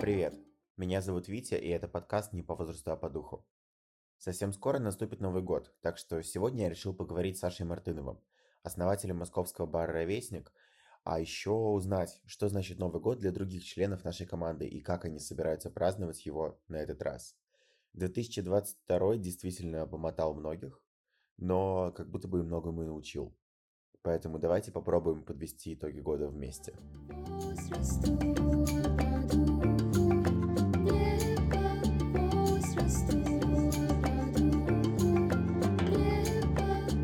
Привет, меня зовут Витя, и это подкаст не по возрасту, а по духу. Совсем скоро наступит Новый год, так что сегодня я решил поговорить с Сашей Мартыновым, основателем московского бара «Ровесник», а еще узнать, что значит Новый год для других членов нашей команды и как они собираются праздновать его на этот раз. 2022 действительно помотал многих, но как будто бы многому и научил. Поэтому давайте попробуем подвести итоги года вместе.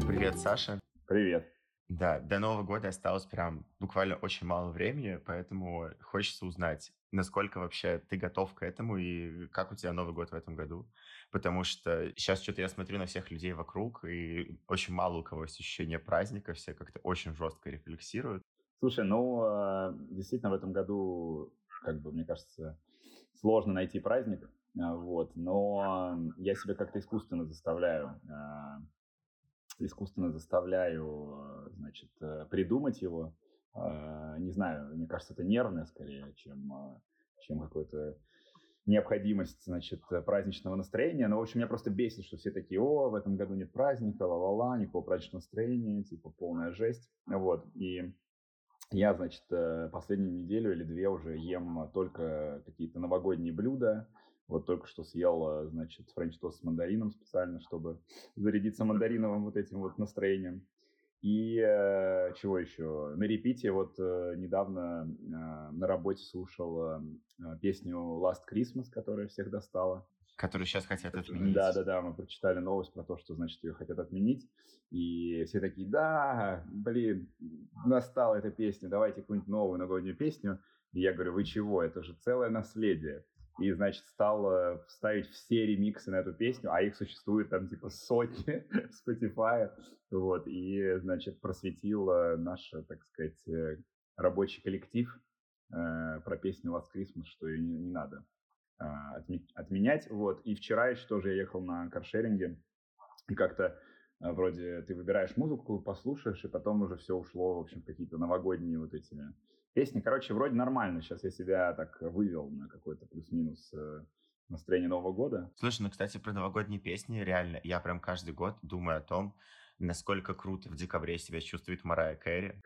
Привет, Саша. Привет. Да, до Нового года осталось прям буквально очень мало времени, поэтому хочется узнать, насколько вообще ты готов к этому и как у тебя Новый год в этом году. Потому что сейчас что-то я смотрю на всех людей вокруг, и очень мало у кого есть ощущение праздника, все как-то очень жестко рефлексируют. Слушай, ну, а, действительно, в этом году, как бы, мне кажется, сложно найти праздник, а, вот, но я себя как-то искусственно заставляю а, искусственно заставляю, значит, э, придумать его. А, не знаю, мне кажется, это нервное скорее, чем, чем какое-то необходимость, значит, праздничного настроения. Но, в общем, меня просто бесит, что все такие, о, в этом году нет праздника, ла-ла-ла, никакого праздничного настроения, типа полная жесть. Вот, и я, значит, э, последнюю неделю или две уже ем только какие-то новогодние блюда, вот только что съел, значит, френч-тост с мандарином специально, чтобы зарядиться мандариновым вот этим вот настроением. И э, чего еще? На репите вот э, недавно э, на работе слушал э, песню Last Christmas, которая всех достала. Которую сейчас хотят отменить. Да, да, да, мы прочитали новость про то, что, значит, ее хотят отменить. И все такие, да, блин, настала эта песня, давайте какую-нибудь новую новогоднюю песню. И я говорю, вы чего, это же целое наследие и, значит, стал э, ставить все ремиксы на эту песню, а их существует там типа сотни в Spotify, вот, и, значит, просветил э, наш, так сказать, э, рабочий коллектив э, про песню Last Christmas, что ее не, не надо э, отменять, вот, и вчера еще тоже я ехал на каршеринге, и как-то вроде ты выбираешь музыку, послушаешь, и потом уже все ушло, в общем, какие-то новогодние вот эти Песни, короче, вроде нормально. Сейчас я себя так вывел на какой-то плюс-минус э, настроение Нового года. Слушай, ну, кстати, про новогодние песни, реально, я прям каждый год думаю о том, насколько круто в декабре себя чувствует Марая Кэрри.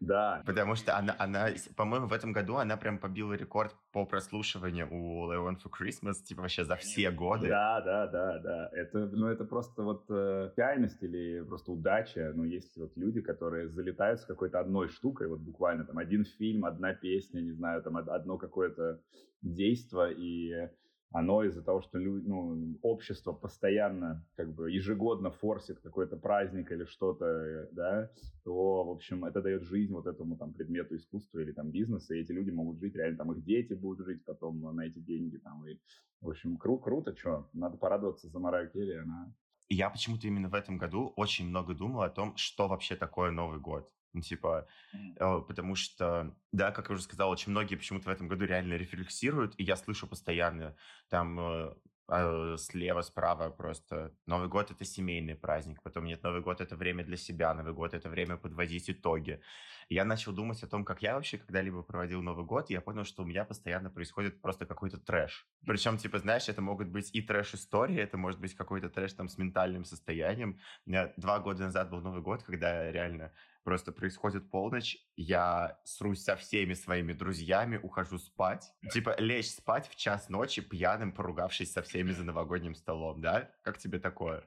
Да. Потому что она, она, по-моему, в этом году она прям побила рекорд по прослушиванию у Leon for Christmas, типа вообще за все годы. Да, да, да, да. Это, ну, это просто вот э, реальность или просто удача. Ну, есть вот люди, которые залетают с какой-то одной штукой, вот буквально там один фильм, одна песня, не знаю, там одно какое-то действо, и оно из-за того, что ну, общество постоянно, как бы ежегодно форсит какой-то праздник или что-то, да, то, в общем, это дает жизнь вот этому там предмету искусства или там бизнеса, и эти люди могут жить, реально там их дети будут жить потом на эти деньги там, и, в общем, кру круто, что, надо порадоваться за Мараю Керри, она я почему-то именно в этом году очень много думал о том, что вообще такое Новый год. Ну, типа, э, потому что, да, как я уже сказал, очень многие почему-то в этом году реально рефлексируют, и я слышу постоянно там э, а, слева, справа просто Новый год это семейный праздник, потом нет, Новый год это время для себя, Новый год это время подводить итоги. я начал думать о том, как я вообще когда-либо проводил Новый год, и я понял, что у меня постоянно происходит просто какой-то трэш. Причем, типа, знаешь, это могут быть и трэш-истории, это может быть какой-то трэш там с ментальным состоянием. У меня два года назад был Новый год, когда реально Просто происходит полночь, я срусь со всеми своими друзьями, ухожу спать. Типа лечь спать в час ночи пьяным, поругавшись со всеми за новогодним столом, да? Как тебе такое?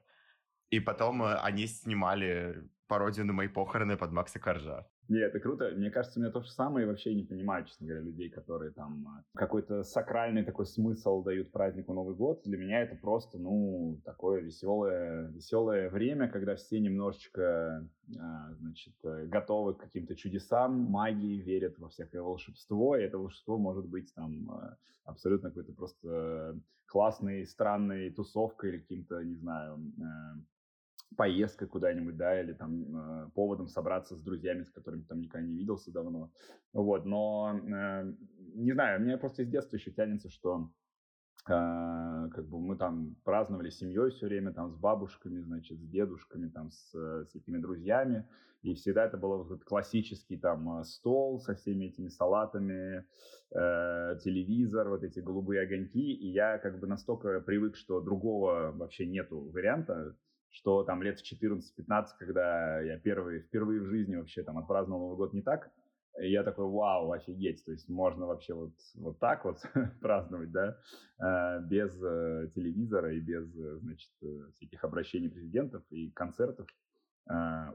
И потом э, они снимали пародию на мои похороны под Макса Коржа. Не, это круто. Мне кажется, у меня то же самое, и вообще не понимаю, честно говоря, людей, которые там э, какой-то сакральный такой смысл дают празднику Новый год. Для меня это просто, ну, такое веселое, веселое время, когда все немножечко, а, значит, э, готовы к каким-то чудесам, магии, верят во всякое волшебство, и это волшебство может быть там э, абсолютно какой-то просто классной, странной тусовкой или каким-то, не знаю, поездкой куда-нибудь, да, или там э, поводом собраться с друзьями, с которыми там никогда не виделся давно. Вот, но, э, не знаю, мне просто из детства еще тянется, что а, как бы мы там праздновали семьей все время, там с бабушками, значит, с дедушками, там с, с этими друзьями, и всегда это был вот классический там стол со всеми этими салатами, э, телевизор, вот эти голубые огоньки, и я как бы настолько привык, что другого вообще нету варианта, что там лет в 14-15, когда я первый, впервые в жизни вообще там отпраздновал Новый год не так, и я такой, вау, офигеть, то есть можно вообще вот, вот так вот праздновать, да, э, без э, телевизора и без, э, значит, всяких обращений президентов и концертов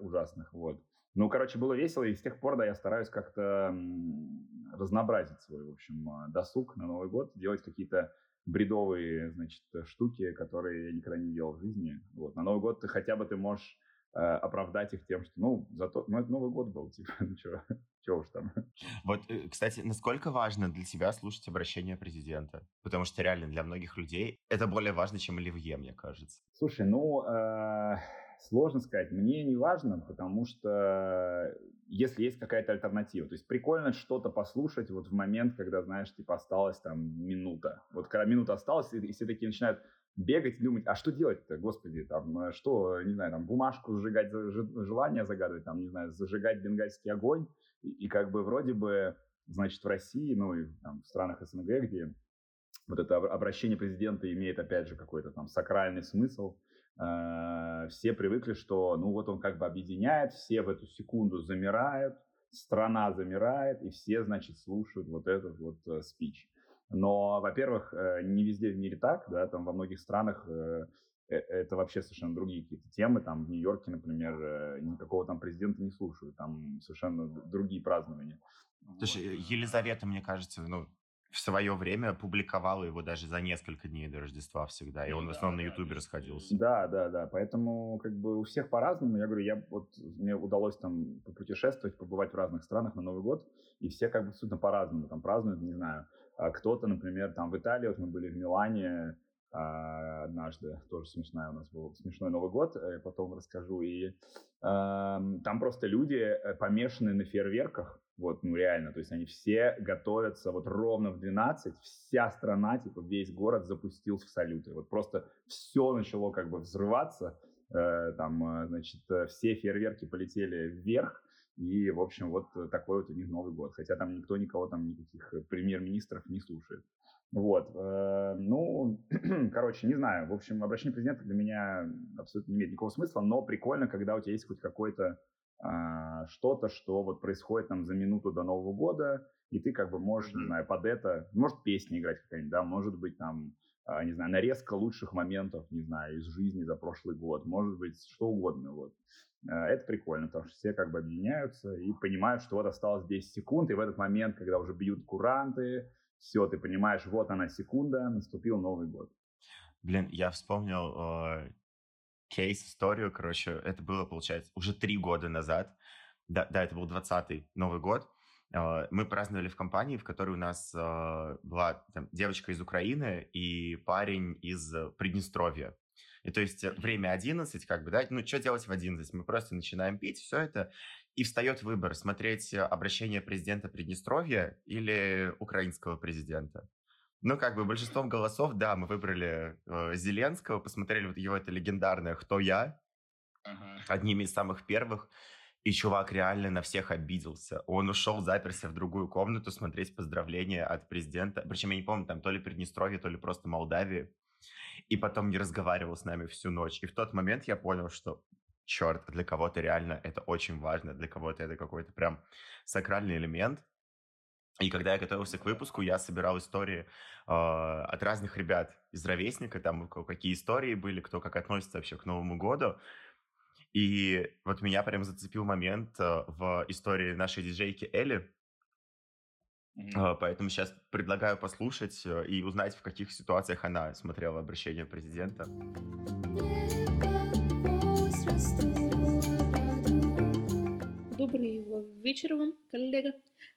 ужасных, вот. Ну, короче, было весело, и с тех пор, да, я стараюсь как-то разнообразить свой, в общем, досуг на Новый год, делать какие-то бредовые, значит, штуки, которые я никогда не делал в жизни. Вот. На Новый год ты хотя бы ты можешь э, оправдать их тем, что, ну, зато, ну, это Новый год был, типа, ну, чё, чё уж там. Вот, э, кстати, насколько важно для тебя слушать обращение президента? Потому что реально для многих людей это более важно, чем Оливье, мне кажется. Слушай, ну, э, сложно сказать. Мне не важно, потому что если есть какая-то альтернатива. То есть прикольно что-то послушать вот в момент, когда, знаешь, типа осталась там минута. Вот когда минута осталась, и все такие начинают бегать и думать, а что делать-то, господи, там, э, что, не знаю, там, бумажку сжигать, желание загадывать, там, не знаю, зажигать бенгальский огонь, и, и как бы вроде бы, значит, в России, ну, и там, в странах СНГ, где вот это обращение президента имеет, опять же, какой-то там сакральный смысл, э, все привыкли, что, ну, вот он как бы объединяет, все в эту секунду замирают, страна замирает, и все, значит, слушают вот этот вот э, спич. Но, во-первых, э, не везде в мире так, да, там во многих странах э, это вообще совершенно другие какие-то темы. Там в Нью-Йорке, например, никакого там президента не слушают, там совершенно другие празднования. Слушай, Елизавета, мне кажется, ну, в свое время публиковала его даже за несколько дней до Рождества всегда, и он в основном на Ютубе расходился. Да, да, да, поэтому как бы у всех по-разному. Я говорю, я вот мне удалось там попутешествовать, побывать в разных странах на Новый год, и все как бы абсолютно по-разному там празднуют, не знаю. А кто-то, например, там в Италии, вот мы были в Милане а, однажды, тоже смешная у нас был смешной Новый год, я потом расскажу, и э, там просто люди э, помешаны на фейерверках, вот, ну реально, то есть они все готовятся вот ровно в 12, вся страна, типа весь город запустился в салюты, вот просто все начало как бы взрываться, э, там, э, значит, э, все фейерверки полетели вверх, и, в общем, вот такой вот у них Новый год. Хотя там никто никого там, никаких премьер-министров не слушает. Вот. Э, ну, короче, не знаю. В общем, обращение президента для меня абсолютно не имеет никакого смысла, но прикольно, когда у тебя есть хоть какое-то а, что-то, что вот происходит там за минуту до Нового года, и ты как бы можешь, не знаю, под это, может песни играть какая-нибудь, да, может быть там, а, не знаю, нарезка лучших моментов, не знаю, из жизни за прошлый год, может быть что угодно, вот. А, это прикольно, потому что все как бы объединяются и понимают, что вот осталось 10 секунд, и в этот момент, когда уже бьют куранты, все, ты понимаешь, вот она секунда, наступил Новый год. Блин, я вспомнил э, кейс, историю, короче, это было, получается, уже три года назад, да, да это был 20-й Новый год, э, мы праздновали в компании, в которой у нас э, была там, девочка из Украины и парень из Приднестровья. И то есть время 11, как бы, да, ну, что делать в 11? Мы просто начинаем пить, все это, и встает выбор, смотреть обращение президента Приднестровья или украинского президента. Ну, как бы большинством голосов, да, мы выбрали э, Зеленского, посмотрели вот его это легендарное «Кто я?», uh-huh. одними из самых первых, и чувак реально на всех обиделся. Он ушел, заперся в другую комнату смотреть поздравления от президента. Причем я не помню, там то ли Приднестровье, то ли просто Молдавии и потом не разговаривал с нами всю ночь. И в тот момент я понял, что черт, для кого-то реально это очень важно, для кого-то это какой-то прям сакральный элемент. И когда я готовился к выпуску, я собирал истории э, от разных ребят из ровесника, там какие истории были, кто как относится вообще к Новому году. И вот меня прям зацепил момент э, в истории нашей диджейки Элли, Mm-hmm. Поэтому сейчас предлагаю послушать э, и узнать, в каких ситуациях она смотрела обращение президента. Добрый вечер вам, коллега.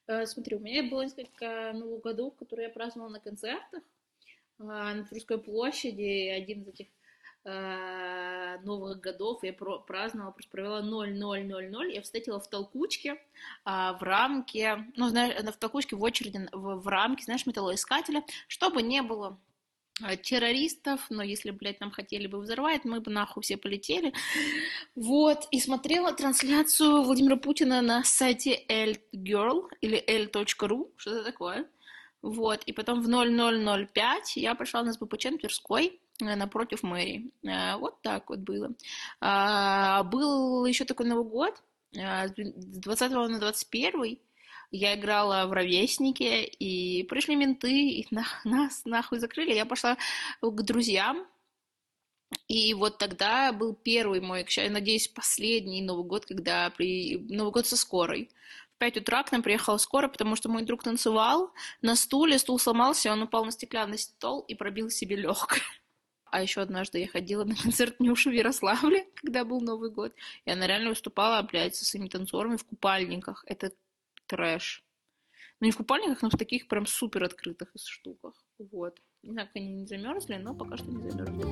Э, смотри, у меня было несколько Новых годов, которые я праздновала на концертах на Тверской площади. Один из этих Э, Новых годов я праздновала, просто провела 0-0-0-0. Я встретила в толкучке, а, в рамке, ну, знаешь, в толкучке в очереди, в, в рамке, знаешь, металлоискателя, чтобы не было а, террористов, но если, блядь, нам хотели бы взорвать, мы бы нахуй все полетели. Вот, и смотрела трансляцию Владимира Путина на сайте L-Girl или L.ru, что-то такое. Вот, и потом в 0005 я пошла на СБПЧ на Тверской, э, напротив мэрии. Э, вот так вот было. А, был еще такой Новый год, э, с 20 на 21 я играла в ровеснике, и пришли менты, и на, нас нахуй закрыли. Я пошла к друзьям, и вот тогда был первый мой, я надеюсь, последний Новый год, когда при... Новый год со скорой. В 5 утра к нам приехала скорая, потому что мой друг танцевал на стуле, стул сломался, он упал на стеклянный стол и пробил себе легкое. А еще однажды я ходила на концерт Нюши в Ярославле, когда был Новый год. И она реально выступала, блядь, со своими танцорами в купальниках. Это трэш. Ну, не в купальниках, но в таких прям супер открытых штуках. Вот. Не знаю, как они не замерзли, но пока что не замерзли.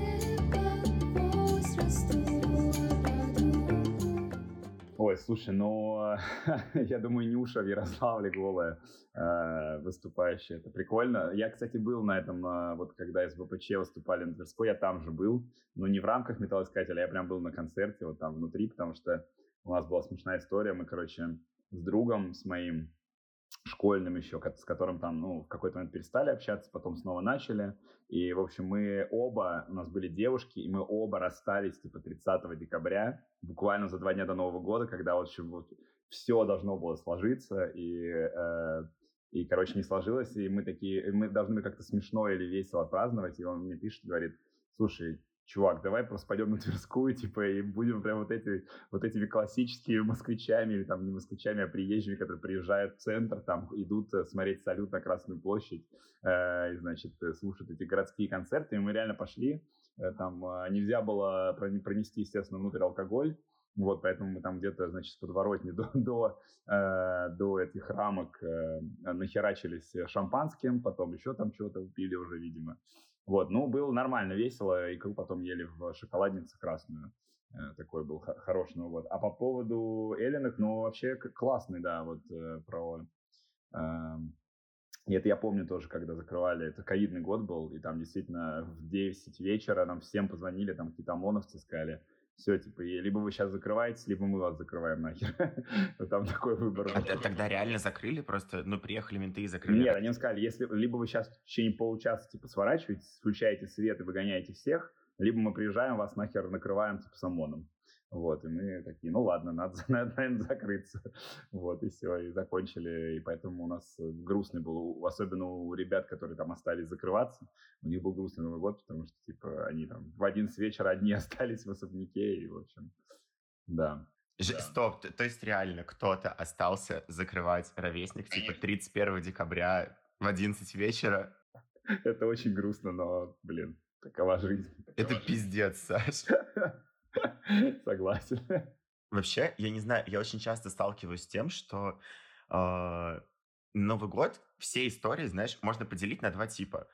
Ой, слушай, ну, я думаю, Нюша в Ярославле голая э, выступающая. Это прикольно. Я, кстати, был на этом, э, вот когда СБПЧ выступали на Тверской, я там же был, но не в рамках металлоискателя, я прям был на концерте вот там внутри, потому что у нас была смешная история. Мы, короче, с другом, с моим школьным еще, с которым там, ну, в какой-то момент перестали общаться, потом снова начали. И, в общем, мы оба, у нас были девушки, и мы оба расстались, типа, 30 декабря, буквально за два дня до Нового года, когда, в общем, вот все должно было сложиться, и, э, и, короче, не сложилось, и мы такие, мы должны как-то смешно или весело праздновать, и он мне пишет, говорит, слушай, чувак, давай просто пойдем на Тверскую, типа, и будем прям вот, эти, вот этими классическими москвичами, или там не москвичами, а приезжими, которые приезжают в центр, там идут э, смотреть салют на Красную площадь, э, и, значит, э, слушают эти городские концерты, и мы реально пошли, э, там э, нельзя было пронести, естественно, внутрь алкоголь, вот, поэтому мы там где-то, значит, с подворотни до, до, э, до этих рамок э, нахерачились шампанским, потом еще там чего-то пили уже, видимо. Вот, ну, было нормально, весело. Икру потом ели в шоколаднице красную. Э, такой был хороший Новый год. А по поводу Эллинок, ну, вообще классный, да, вот э, про... Э, и это я помню тоже, когда закрывали, это ковидный год был, и там действительно в 10 вечера нам всем позвонили, там какие-то ОМОНовцы сказали, все, типа, либо вы сейчас закрываетесь, либо мы вас закрываем нахер. Там такой выбор. А тогда реально закрыли просто? Ну, приехали менты и закрыли? Нет, они сказали, если либо вы сейчас в течение получаса, типа, сворачиваетесь, включаете свет и выгоняете всех, либо мы приезжаем, вас нахер накрываем, типа, с ОМОНом. Вот, и мы такие, ну ладно, надо, надо, наверное, закрыться. Вот, и все, и закончили. И поэтому у нас грустный был, особенно у ребят, которые там остались закрываться, у них был грустный Новый год, потому что, типа, они там в один с вечера одни остались в особняке, и, в общем, да. Ж, да. Стоп, то, то есть реально кто-то остался закрывать ровесник, типа, 31 декабря в 11 вечера? Это очень грустно, но, блин, такова жизнь. Такова Это жизнь. пиздец, Саш. Согласен. Вообще, я не знаю, я очень часто сталкиваюсь с тем, что э, Новый год, все истории, знаешь, можно поделить на два типа.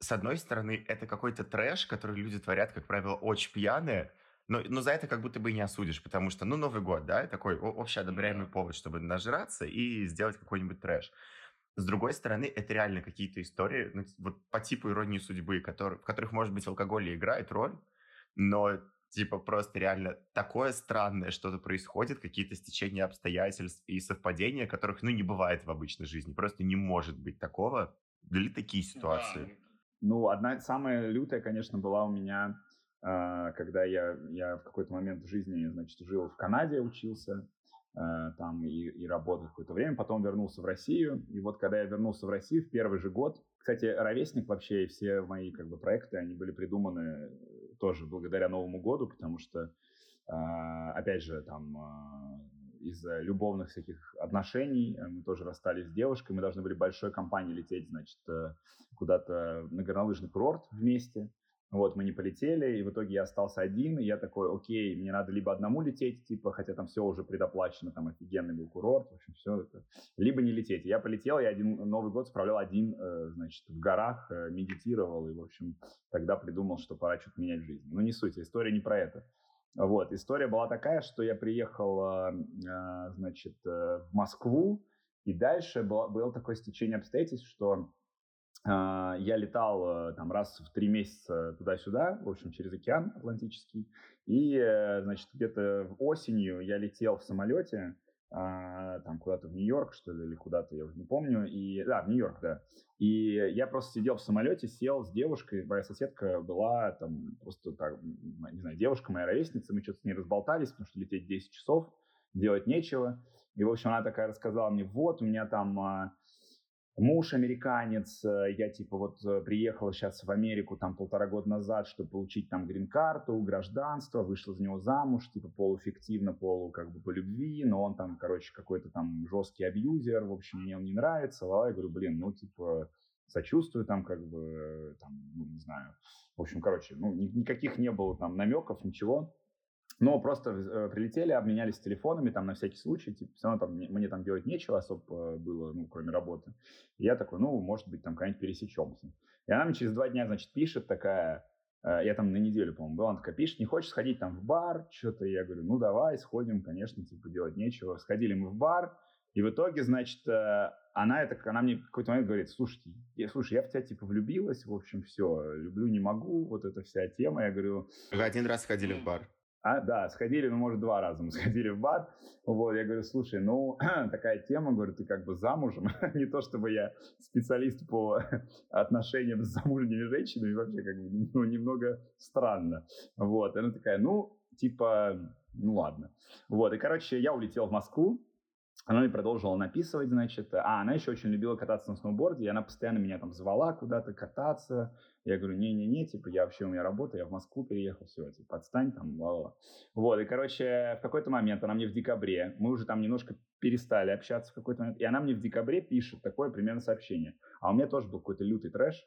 С одной стороны, это какой-то трэш, который люди творят, как правило, очень пьяные, но, но за это как будто бы не осудишь, потому что, ну, Новый год, да, такой общеодобряемый повод, чтобы нажраться и сделать какой-нибудь трэш. С другой стороны, это реально какие-то истории, ну, вот по типу иронии судьбы, который, в которых, может быть, алкоголь играет роль, но типа просто реально такое странное что-то происходит, какие-то стечения обстоятельств и совпадения, которых, ну, не бывает в обычной жизни. Просто не может быть такого. Были такие ситуации? Да. Ну, одна самая лютая, конечно, была у меня, э, когда я, я в какой-то момент в жизни, значит, жил в Канаде, учился э, там и, и работал какое-то время, потом вернулся в Россию. И вот когда я вернулся в Россию в первый же год, кстати, ровесник вообще и все мои как бы проекты, они были придуманы тоже благодаря Новому году, потому что, а, опять же, там а, из-за любовных всяких отношений э, мы тоже расстались с девушкой, мы должны были большой компанией лететь, значит, э, куда-то на горнолыжный курорт вместе, вот, мы не полетели, и в итоге я остался один, и я такой, окей, мне надо либо одному лететь, типа, хотя там все уже предоплачено, там офигенный был курорт, в общем, все это, либо не лететь. Я полетел, я один Новый год справлял один, э, значит, в горах, э, медитировал, и, в общем, тогда придумал, что пора что-то менять в жизни. Но не суть, история не про это. Вот, история была такая, что я приехал, э, значит, в Москву, и дальше было, было такое стечение обстоятельств, что а, я летал там раз в три месяца туда-сюда, в общем, через океан Атлантический. И, э, значит, где-то осенью я летел в самолете, а, там куда-то в Нью-Йорк, что ли, или куда-то, я уже не помню. И, да, в Нью-Йорк, да. И я просто сидел в самолете, сел с девушкой, моя соседка была там просто, так, не знаю, девушка моя ровесница, мы что-то с ней разболтались, потому что лететь 10 часов, делать нечего. И, в общем, она такая рассказала мне, вот, у меня там а, муж американец, э, я типа вот э, приехала сейчас в Америку там полтора года назад, чтобы получить там грин-карту, гражданство, вышла за него замуж, типа полуфиктивно, полу как бы по любви, но он там, короче, какой-то там жесткий абьюзер, в общем, мне он не нравится, а я говорю, блин, ну типа сочувствую там как бы, там, ну не знаю, в общем, короче, ну никаких не было там намеков, ничего, но просто э, прилетели, обменялись телефонами там на всякий случай, типа, все равно там мне, мне там делать нечего особо было, ну, кроме работы. И я такой, ну, может быть, там когда-нибудь пересечемся. И она мне через два дня, значит, пишет такая, э, я там на неделю, по-моему, была, она такая пишет, не хочешь сходить там в бар, что-то, я говорю, ну, давай, сходим, конечно, типа, делать нечего. Сходили мы в бар, и в итоге, значит, э, она, это, она мне какой-то момент говорит, слушайте, я, слушай, я в тебя, типа, влюбилась, в общем, все, люблю, не могу, вот эта вся тема. Я говорю... Вы один раз ходили в бар? А, да, сходили, ну, может, два раза мы сходили в бар. Вот, я говорю, слушай, ну, такая тема, говорю, ты как бы замужем. Не то, чтобы я специалист по отношениям с замужними женщинами, вообще как бы ну, немного странно. Вот, она такая, ну, типа, ну, ладно. Вот, и, короче, я улетел в Москву, она мне продолжила написывать, значит. А, она еще очень любила кататься на сноуборде, и она постоянно меня там звала куда-то кататься. Я говорю, не-не-не, типа, я вообще, у меня работа, я в Москву переехал, все, типа, отстань там, ла-ла. Вот, и, короче, в какой-то момент она мне в декабре, мы уже там немножко перестали общаться в какой-то момент, и она мне в декабре пишет такое примерно сообщение. А у меня тоже был какой-то лютый трэш,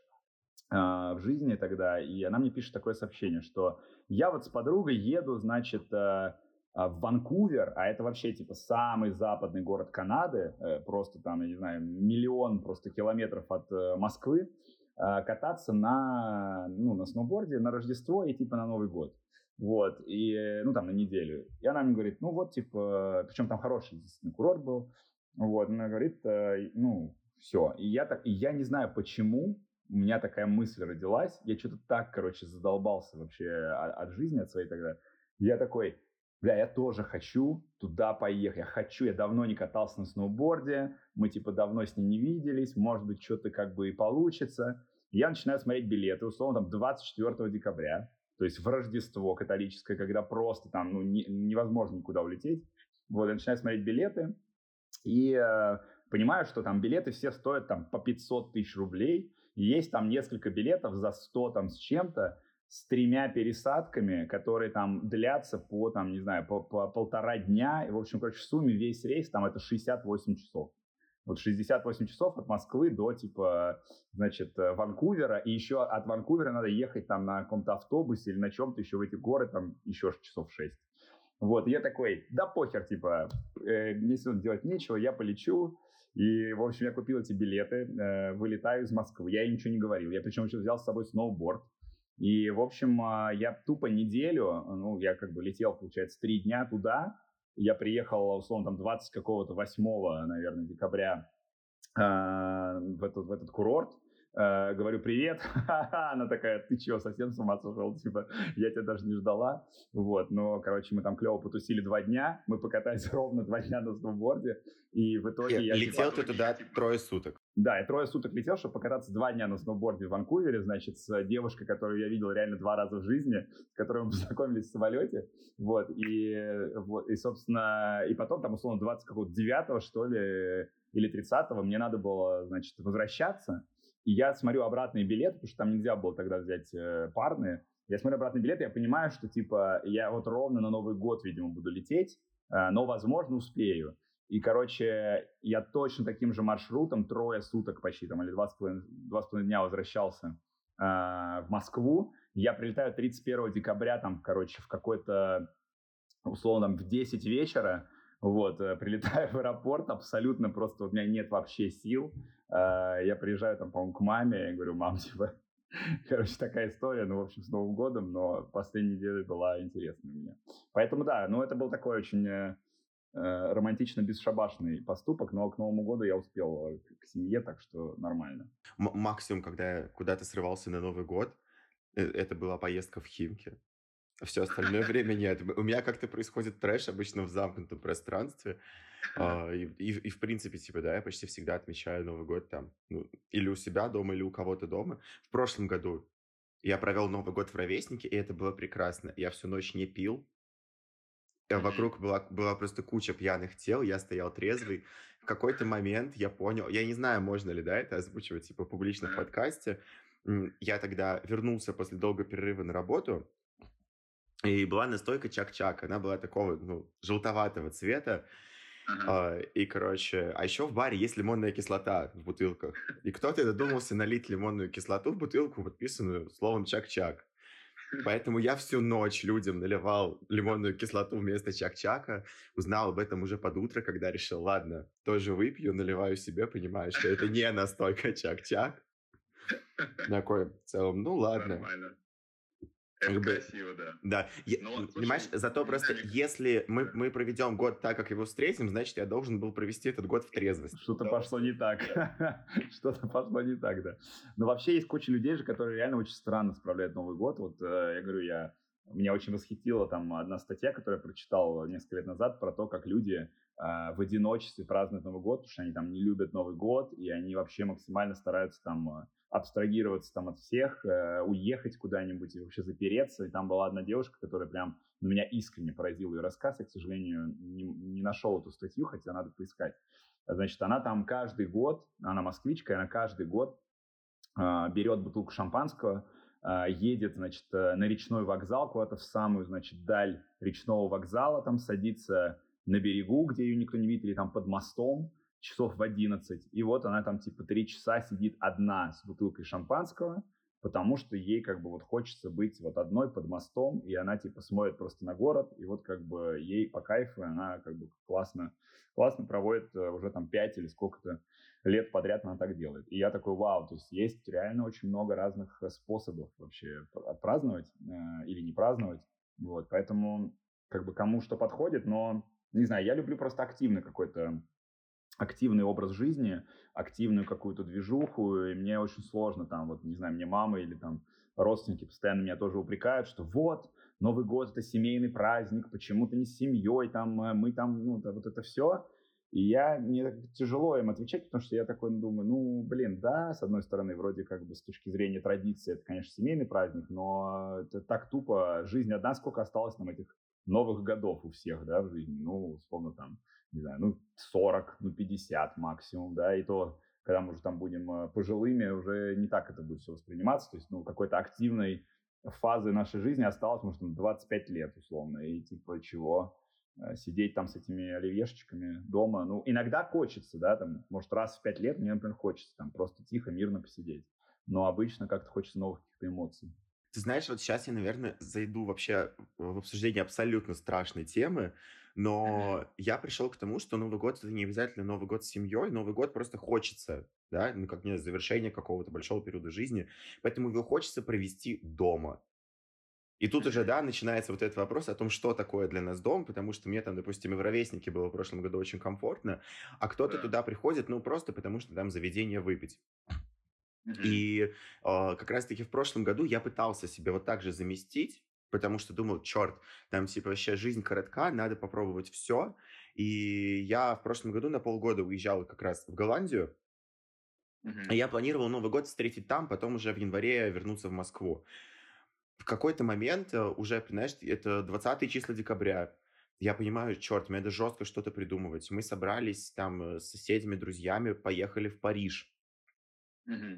в жизни тогда, и она мне пишет такое сообщение, что я вот с подругой еду, значит, э, а, в Ванкувер, а это вообще типа самый западный город Канады, э, просто там, я не знаю, миллион просто километров от э, Москвы, а, кататься на, ну, на сноуборде на Рождество и типа на Новый год. Вот, и, ну, там, на неделю. И она мне говорит, ну, вот, типа, причем там хороший действительно курорт был. Вот, она говорит, э, ну, все. И я так, и я не знаю, почему у меня такая мысль родилась. Я что-то так, короче, задолбался вообще от, от жизни, от своей тогда. Я такой, бля, я тоже хочу туда поехать, я хочу, я давно не катался на сноуборде, мы типа давно с ней не виделись, может быть, что-то как бы и получится. Я начинаю смотреть билеты, условно, там, 24 декабря, то есть в Рождество католическое, когда просто там, ну, не, невозможно никуда улететь. Вот, я начинаю смотреть билеты и э, понимаю, что там билеты все стоят там по 500 тысяч рублей, и есть там несколько билетов за 100 там с чем-то, с тремя пересадками, которые там длятся по, там, не знаю, по, по полтора дня. И, в общем, короче, в сумме весь рейс там это 68 часов. Вот 68 часов от Москвы до, типа, значит, э, Ванкувера. И еще от Ванкувера надо ехать там на каком-то автобусе или на чем-то еще в эти горы, там еще часов 6. Вот, я такой, да похер, типа, э, мне сегодня делать нечего, я полечу. И, в общем, я купил эти билеты, э, вылетаю из Москвы. Я ей ничего не говорил. Я причем еще взял с собой сноуборд. И, в общем, а, я тупо неделю, ну, я как бы летел, получается, три дня туда. Я приехал, условно, там 20 какого-то 8, наверное, декабря э, в, этот, в этот курорт э, говорю привет, она такая, ты чего, совсем с ума сошел, типа, я тебя даже не ждала, вот, но, короче, мы там клево потусили два дня, мы покатались ровно два дня на сноуборде, и в итоге я... Летел типа, ты туда трое суток? Да, я трое суток летел, чтобы покататься два дня на сноуборде в Ванкувере, значит, с девушкой, которую я видел реально два раза в жизни, с которой мы познакомились в самолете, вот, и, вот, и собственно, и потом там, условно, 29 что ли, или 30 мне надо было, значит, возвращаться, и я смотрю обратные билеты, потому что там нельзя было тогда взять э, парные. Я смотрю обратные билеты, я понимаю, что типа я вот ровно на Новый год, видимо, буду лететь, э, но, возможно, успею. И, короче, я точно таким же маршрутом трое суток почти, там, или два с половиной, два с половиной дня возвращался э, в Москву. Я прилетаю 31 декабря, там, короче, в какой-то, условно, там, в 10 вечера, вот, э, прилетаю в аэропорт, абсолютно просто, у меня нет вообще сил, я приезжаю там, по-моему, к маме, и говорю, мам, типа, короче, такая история, ну, в общем, с Новым годом, но последняя неделя была интересная мне. Поэтому, да, ну, это был такой очень, э, э, романтично бесшабашный поступок, но к Новому году я успел к семье, так что нормально. М- максимум, когда я куда-то срывался на Новый год, э, это была поездка в Химки. Все остальное время нет. У меня как-то происходит трэш обычно в замкнутом пространстве. А, и, и, и в принципе, типа, да, я почти всегда отмечаю Новый год там, ну, или у себя дома, или у кого-то дома. В прошлом году я провел Новый год в Ровеснике, и это было прекрасно. Я всю ночь не пил. А вокруг была, была просто куча пьяных тел, я стоял трезвый. В какой-то момент я понял, я не знаю, можно ли, да, это озвучивать, типа, публично в подкасте. Я тогда вернулся после долгого перерыва на работу, и была настойка чак-чак. Она была такого, ну, желтоватого цвета. Uh-huh. И, короче, а еще в баре есть лимонная кислота в бутылках. И кто-то додумался налить лимонную кислоту в бутылку, подписанную словом чак-чак. Поэтому я всю ночь людям наливал лимонную кислоту вместо чак-чака. Узнал об этом уже под утро, когда решил, ладно, тоже выпью, наливаю себе, понимаю, что это не настойка чак-чак. Такой, в целом, ну ладно. Нормально. Это как красиво, да. Да. Но, ну, Понимаешь, слушай, зато просто, знаю, если мы, мы проведем год так, как его встретим, значит, я должен был провести этот год в трезвости. Что-то пошло не так. Что-то пошло не так, да. Но вообще есть куча людей же, которые реально очень странно справляют Новый год. Вот э, я говорю, я меня очень восхитила там одна статья, которую я прочитал несколько лет назад про то, как люди э, в одиночестве празднуют Новый год, потому что они там не любят Новый год, и они вообще максимально стараются там э, абстрагироваться там от всех, э, уехать куда-нибудь и вообще запереться. И там была одна девушка, которая прям ну, меня искренне поразил ее рассказ. Я, к сожалению, не, не нашел эту статью, хотя надо поискать. Значит, она там каждый год, она москвичка, она каждый год э, берет бутылку шампанского, э, едет, значит, э, на речной вокзал куда-то в самую, значит, даль речного вокзала, там садится на берегу, где ее никто не видит, или там под мостом, часов в 11. И вот она там типа три часа сидит одна с бутылкой шампанского, потому что ей как бы вот хочется быть вот одной под мостом, и она типа смотрит просто на город, и вот как бы ей по кайфу, она как бы классно, классно проводит э, уже там пять или сколько-то лет подряд она так делает. И я такой, вау, то есть есть реально очень много разных способов вообще отпраздновать э, или не праздновать, вот, поэтому как бы кому что подходит, но не знаю, я люблю просто активно какой-то активный образ жизни, активную какую-то движуху, и мне очень сложно там, вот, не знаю, мне мама или там родственники постоянно меня тоже упрекают, что вот, Новый год — это семейный праздник, почему ты не с семьей, там, э, мы там, ну, вот это все. И я, мне тяжело им отвечать, потому что я такой думаю, ну, блин, да, с одной стороны, вроде как бы с точки зрения традиции, это, конечно, семейный праздник, но это так тупо, жизнь одна, сколько осталось нам этих новых годов у всех, да, в жизни, ну, условно, там, не знаю, ну, 40, ну, 50 максимум, да, и то, когда мы уже там будем э, пожилыми, уже не так это будет все восприниматься, то есть, ну, какой-то активной фазы нашей жизни осталось, может, 25 лет, условно, и типа чего, э, сидеть там с этими оливьешечками дома, ну, иногда хочется, да, там, может, раз в 5 лет мне, например, хочется там просто тихо, мирно посидеть, но обычно как-то хочется новых каких-то эмоций. Ты знаешь, вот сейчас я, наверное, зайду вообще в обсуждение абсолютно страшной темы, но я пришел к тому, что Новый год это не обязательно Новый год с семьей, Новый год просто хочется, да, ну как не завершение какого-то большого периода жизни, поэтому его хочется провести дома. И тут уже, да, начинается вот этот вопрос о том, что такое для нас дом, потому что мне там, допустим, и в ровеснике было в прошлом году очень комфортно, а кто-то да. туда приходит, ну, просто потому что там заведение выпить. Mm-hmm. И э, как раз-таки в прошлом году я пытался себе вот так же заместить, потому что думал, черт, там типа вообще жизнь коротка, надо попробовать все. И я в прошлом году на полгода уезжал как раз в Голландию, mm-hmm. я планировал Новый год встретить там, потом уже в январе вернуться в Москву. В какой-то момент, э, уже, знаешь, это 20 числа декабря, я понимаю, черт, мне надо жестко что-то придумывать. Мы собрались там э, с соседями, друзьями, поехали в Париж.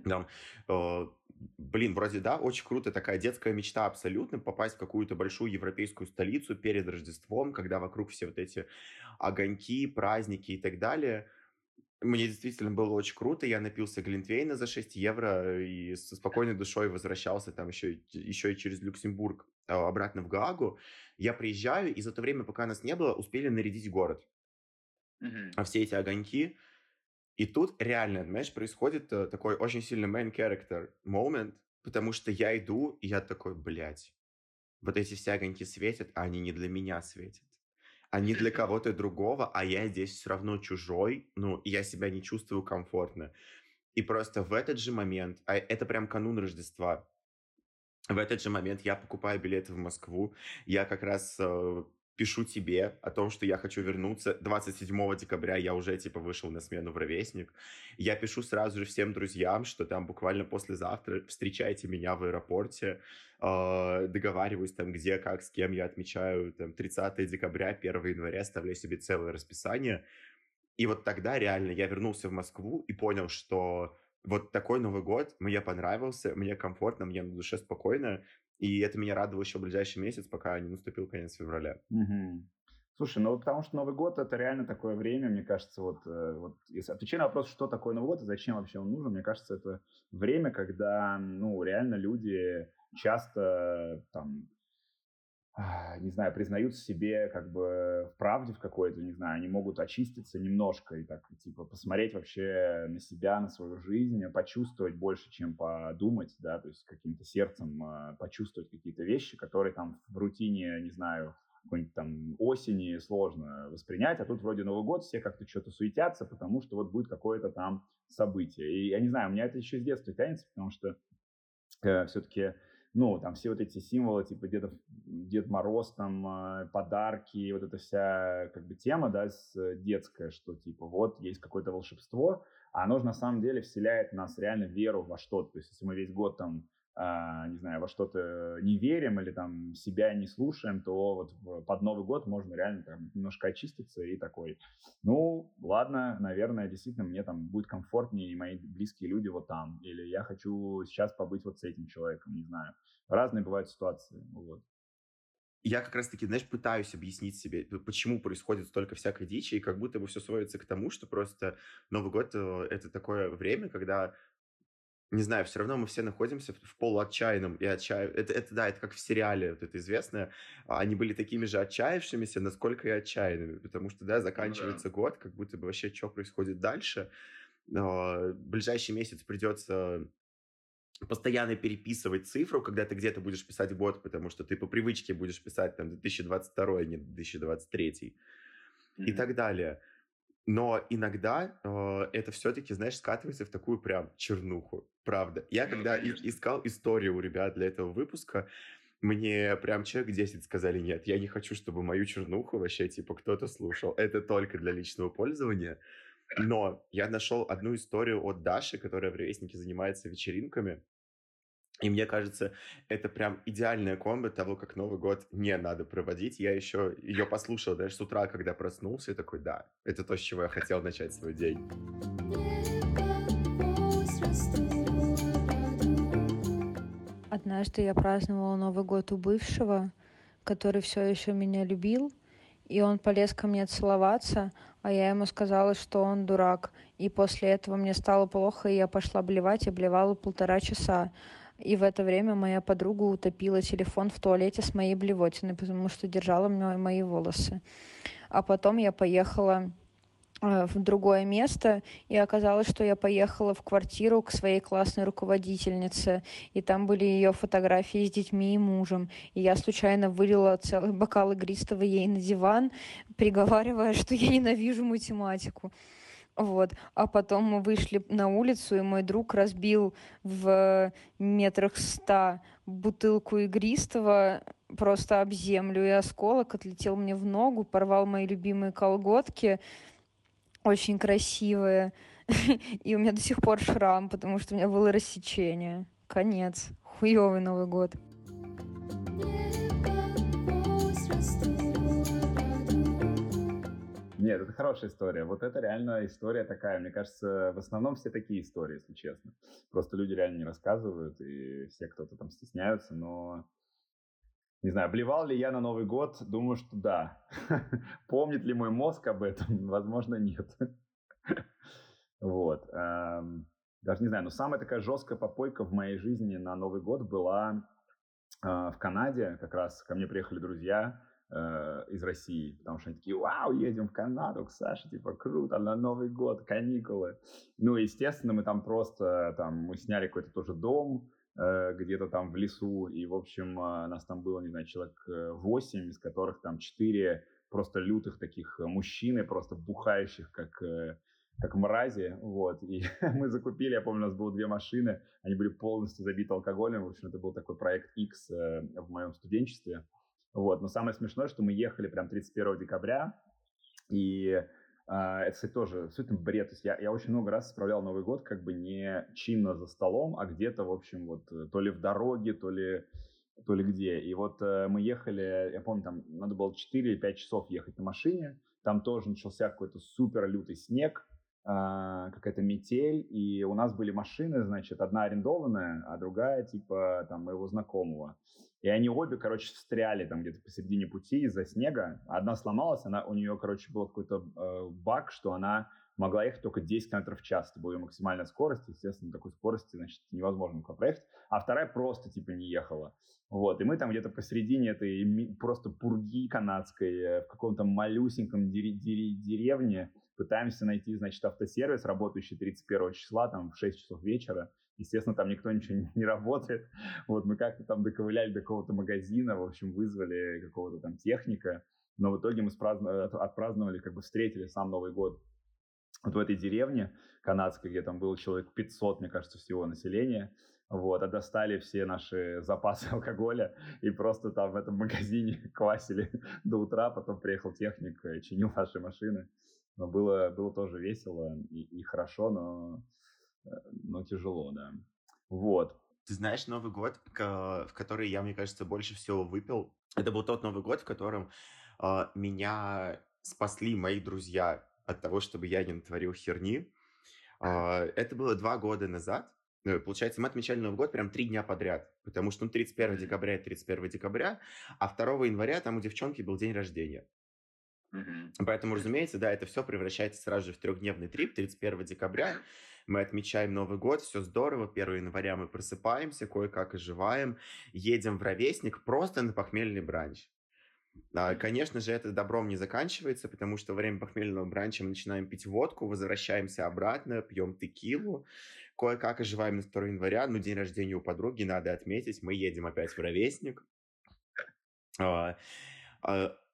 Там, э, блин, вроде да, очень круто, такая детская мечта абсолютно, попасть в какую-то большую европейскую столицу перед Рождеством, когда вокруг все вот эти огоньки, праздники и так далее. Мне действительно было очень круто, я напился Глинтвейна за 6 евро и со спокойной душой возвращался там еще, еще и через Люксембург э, обратно в Гаагу. Я приезжаю, и за то время, пока нас не было, успели нарядить город. Mm-hmm. А все эти огоньки, и тут реально, знаешь, происходит э, такой очень сильный main character moment, потому что я иду, и я такой, блядь, вот эти все огоньки светят, а они не для меня светят. они для кого-то другого, а я здесь все равно чужой, ну, и я себя не чувствую комфортно. И просто в этот же момент, а это прям канун Рождества, в этот же момент я покупаю билеты в Москву, я как раз э, пишу тебе о том, что я хочу вернуться. 27 декабря я уже, типа, вышел на смену в Ровесник. Я пишу сразу же всем друзьям, что там буквально послезавтра встречайте меня в аэропорте, э, договариваюсь там, где, как, с кем я отмечаю, там, 30 декабря, 1 января, оставляю себе целое расписание. И вот тогда реально я вернулся в Москву и понял, что вот такой Новый год мне понравился, мне комфортно, мне на душе спокойно, и это меня радовало еще ближайший месяц, пока не наступил конец февраля. Угу. Слушай, ну потому что Новый год это реально такое время, мне кажется, вот, э, вот отвечая на вопрос, что такое Новый год и зачем вообще он нужен, мне кажется, это время, когда, ну, реально люди часто там не знаю, признаются себе как бы в правде в какой-то, не знаю, они могут очиститься немножко и так, типа, посмотреть вообще на себя, на свою жизнь, почувствовать больше, чем подумать, да, то есть каким-то сердцем а, почувствовать какие-то вещи, которые там в рутине, не знаю, какой-нибудь там осени сложно воспринять, а тут вроде Новый год, все как-то что-то суетятся, потому что вот будет какое-то там событие. И я не знаю, у меня это еще с детства тянется, потому что э, все-таки ну, там все вот эти символы, типа Дед, Дед Мороз, там, э, подарки, вот эта вся, как бы, тема, да, э, детская, что, типа, вот, есть какое-то волшебство, а оно же на самом деле вселяет в нас реально веру во что-то. То есть, если мы весь год там а, не знаю, во что-то не верим или там себя не слушаем, то вот под Новый год можно реально там немножко очиститься и такой, ну, ладно, наверное, действительно мне там будет комфортнее и мои близкие люди вот там, или я хочу сейчас побыть вот с этим человеком, не знаю. Разные бывают ситуации, вот. Я как раз-таки, знаешь, пытаюсь объяснить себе, почему происходит столько всякой дичи, и как будто бы все сводится к тому, что просто Новый год э, — это такое время, когда не знаю, все равно мы все находимся в полуотчаянном и отчая... Это, это, да, это как в сериале, вот это известное. А они были такими же отчаявшимися, насколько и отчаянными, потому что, да, заканчивается ну, да. год, как будто бы вообще что происходит дальше. Но ближайший месяц придется постоянно переписывать цифру, когда ты где-то будешь писать год, потому что ты по привычке будешь писать там 2022, а не 2023 mm-hmm. и так далее. Но иногда э, это все-таки, знаешь, скатывается в такую прям чернуху. Правда. Я когда и- искал историю у ребят для этого выпуска, мне прям человек 10 сказали, нет, я не хочу, чтобы мою чернуху вообще, типа, кто-то слушал. Это только для личного пользования. Но я нашел одну историю от Даши, которая в Ревестнике занимается вечеринками. И мне кажется, это прям идеальная комбо того, как Новый год не надо проводить. Я еще ее послушал даже с утра, когда проснулся, и такой, да, это то, с чего я хотел начать свой день. Однажды я праздновала Новый год у бывшего, который все еще меня любил, и он полез ко мне целоваться, а я ему сказала, что он дурак. И после этого мне стало плохо, и я пошла блевать, и блевала полтора часа. И в это время моя подруга утопила телефон в туалете с моей блевотиной, потому что держала мне мои волосы. А потом я поехала э, в другое место, и оказалось, что я поехала в квартиру к своей классной руководительнице, и там были ее фотографии с детьми и мужем, и я случайно вылила целый бокал игристого ей на диван, приговаривая, что я ненавижу математику. Вот. А потом мы вышли на улицу, и мой друг разбил в метрах ста бутылку игристого просто об землю, и осколок отлетел мне в ногу, порвал мои любимые колготки, очень красивые. И у меня до сих пор шрам, потому что у меня было рассечение. Конец. Хуёвый Новый год. Нет, это хорошая история. Вот это реально история такая. Мне кажется, в основном все такие истории, если честно. Просто люди реально не рассказывают, и все кто-то там стесняются, но... Не знаю, блевал ли я на Новый год? Думаю, что да. Помнит ли мой мозг об этом? Возможно, нет. Вот. Даже не знаю, но самая такая жесткая попойка в моей жизни на Новый год была а, в Канаде. Как раз ко мне приехали друзья, э, из России, потому что они такие, вау, едем в Канаду к Саше, типа, круто, на Новый год, каникулы. Ну, естественно, мы там просто, там, мы сняли какой-то тоже дом, э, где-то там в лесу, и, в общем, э, нас там было, не знаю, человек 8, из которых там 4 просто лютых таких мужчин, и просто бухающих, как как мрази, вот, и мы закупили, я помню, у нас было две машины, они были полностью забиты алкоголем, в общем, это был такой проект X э, в моем студенчестве, вот, но самое смешное, что мы ехали прям 31 декабря, и э, это, кстати, тоже абсолютно бред, то есть я, я очень много раз справлял Новый год как бы не чинно за столом, а где-то, в общем, вот, то ли в дороге, то ли то ли где. И вот э, мы ехали, я помню, там надо было 4 или 5 часов ехать на машине, там тоже начался какой-то супер лютый снег, какая-то метель, и у нас были машины, значит, одна арендованная, а другая, типа, там, моего знакомого. И они обе, короче, встряли там где-то посередине пути из-за снега. Одна сломалась, она, у нее, короче, был какой-то э, баг, что она могла ехать только 10 км в час. Это была ее максимальная скорость. Естественно, такой скорости, значит, невозможно было проехать. А вторая просто, типа, не ехала. Вот, и мы там где-то посередине этой просто пурги канадской, э, в каком-то малюсеньком деревне, пытаемся найти, значит, автосервис, работающий 31 числа, там, в 6 часов вечера. Естественно, там никто ничего не, работает. Вот мы как-то там доковыляли до какого-то магазина, в общем, вызвали какого-то там техника. Но в итоге мы спраздновали, отпраздновали, как бы встретили сам Новый год вот в этой деревне канадской, где там было человек 500, мне кажется, всего населения. Вот, а достали все наши запасы алкоголя и просто там в этом магазине квасили до утра, потом приехал техник, чинил наши машины. Но было, было тоже весело и, и хорошо, но, э, но тяжело, да. Вот. Ты знаешь Новый год, в который я, мне кажется, больше всего выпил? Это был тот Новый год, в котором э, меня спасли мои друзья от того, чтобы я не натворил херни. Э, это было два года назад. Э, получается, мы отмечали Новый год прям три дня подряд, потому что ну, 31 декабря – 31 декабря, а 2 января там у девчонки был день рождения. Mm-hmm. Поэтому, разумеется, да, это все превращается сразу же в трехдневный трип. 31 декабря мы отмечаем Новый год, все здорово. 1 января мы просыпаемся, кое-как оживаем, едем в ровесник просто на похмельный бранч. А, конечно же, это добром не заканчивается, потому что во время похмельного бранча мы начинаем пить водку, возвращаемся обратно, пьем текилу, кое-как оживаем на 2 января, ну, день рождения у подруги, надо отметить, мы едем опять в ровесник.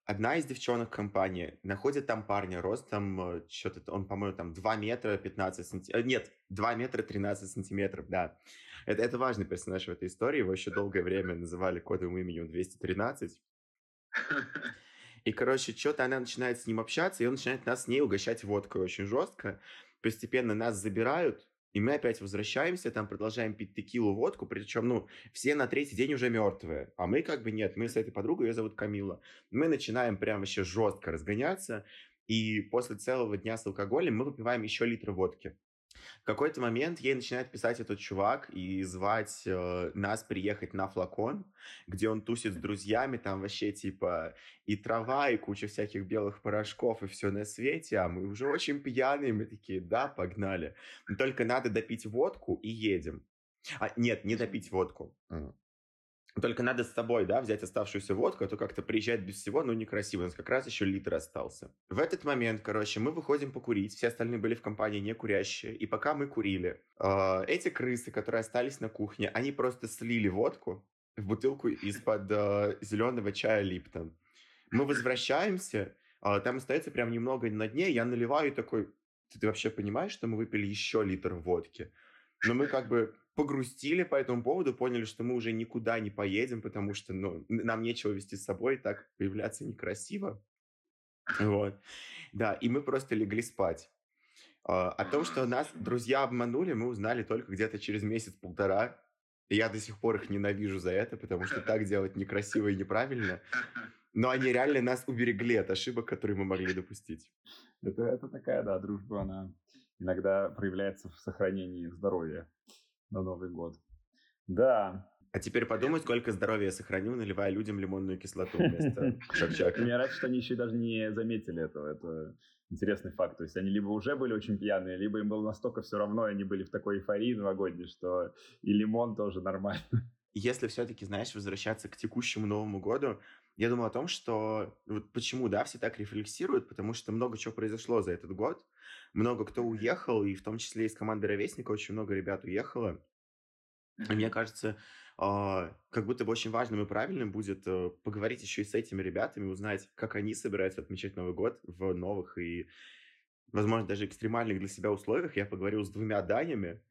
Одна из девчонок компании находит там парня ростом, э, что-то, он, по-моему, там 2 метра 15 сантиметров, нет, 2 метра 13 сантиметров, да. Это, это важный персонаж в этой истории, его еще долгое время называли кодовым именем 213. И, короче, что-то она начинает с ним общаться, и он начинает нас с ней угощать водкой очень жестко. Постепенно нас забирают, и мы опять возвращаемся, там продолжаем пить текилу, водку, причем, ну, все на третий день уже мертвые. А мы как бы нет, мы с этой подругой, ее зовут Камила. Мы начинаем прям еще жестко разгоняться, и после целого дня с алкоголем мы выпиваем еще литр водки. В какой-то момент ей начинает писать этот чувак и звать э, нас приехать на флакон, где он тусит с друзьями, там вообще типа и трава, и куча всяких белых порошков, и все на свете, а мы уже очень пьяные, мы такие, да, погнали. Но только надо допить водку и едем. А, нет, не допить водку. Только надо с собой, да, взять оставшуюся водку, а то как-то приезжать без всего, ну, некрасиво. У нас как раз еще литр остался. В этот момент, короче, мы выходим покурить. Все остальные были в компании не курящие. И пока мы курили, э, эти крысы, которые остались на кухне, они просто слили водку в бутылку из-под э, зеленого чая Липтон. Мы возвращаемся, э, там остается прям немного на дне, я наливаю такой, ты, ты вообще понимаешь, что мы выпили еще литр водки? Но мы как бы погрустили по этому поводу, поняли, что мы уже никуда не поедем, потому что ну, нам нечего вести с собой, так появляться некрасиво. Вот. Да, и мы просто легли спать. А, о том, что нас друзья обманули, мы узнали только где-то через месяц-полтора. Я до сих пор их ненавижу за это, потому что так делать некрасиво и неправильно. Но они реально нас уберегли от ошибок, которые мы могли допустить. Это, это такая, да, дружба, она иногда проявляется в сохранении здоровья на Новый год. Да. А теперь подумай, сколько здоровья я сохранил, наливая людям лимонную кислоту вместо шапчака. Мне нравится, что они еще даже не заметили этого. Это интересный факт. То есть они либо уже были очень пьяные, либо им было настолько все равно, они были в такой эйфории новогодней, что и лимон тоже нормально. Если все-таки, знаешь, возвращаться к текущему Новому году, я думаю о том, что вот почему, да, все так рефлексируют, потому что много чего произошло за этот год. Много кто уехал, и в том числе из команды Ровесника очень много ребят уехало. И мне кажется, а, как будто бы очень важным и правильным будет э, поговорить еще и с этими ребятами, узнать, как они собираются отмечать Новый год в новых и, возможно, даже экстремальных для себя условиях. Я поговорил с двумя Данями,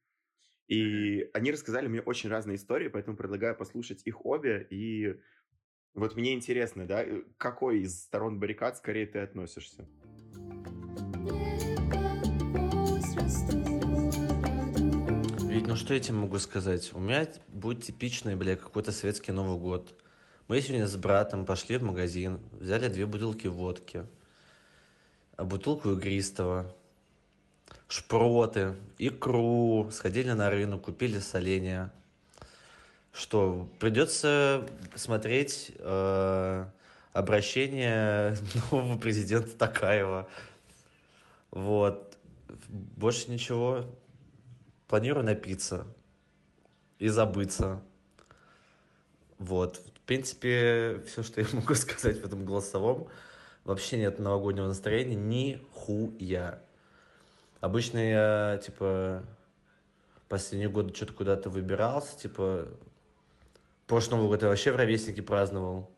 и они рассказали мне очень разные истории, поэтому предлагаю послушать их обе. И вот мне интересно, да, э, к какой из сторон баррикад скорее ты относишься? Ведь, ну что я тебе могу сказать? У меня будет типичный, бля, какой-то светский Новый год. Мы сегодня с братом пошли в магазин, взяли две бутылки водки, бутылку игристого, шпроты, икру, сходили на рынок, купили соленья. Что, придется смотреть э, обращение нового президента Такаева. Вот. Больше ничего. Планирую напиться и забыться. Вот. В принципе, все, что я могу сказать в этом голосовом. Вообще нет новогоднего настроения ни хуя. Обычно я, типа, последние годы что-то куда-то выбирался, типа, прошлый Новый год я вообще в ровесники праздновал.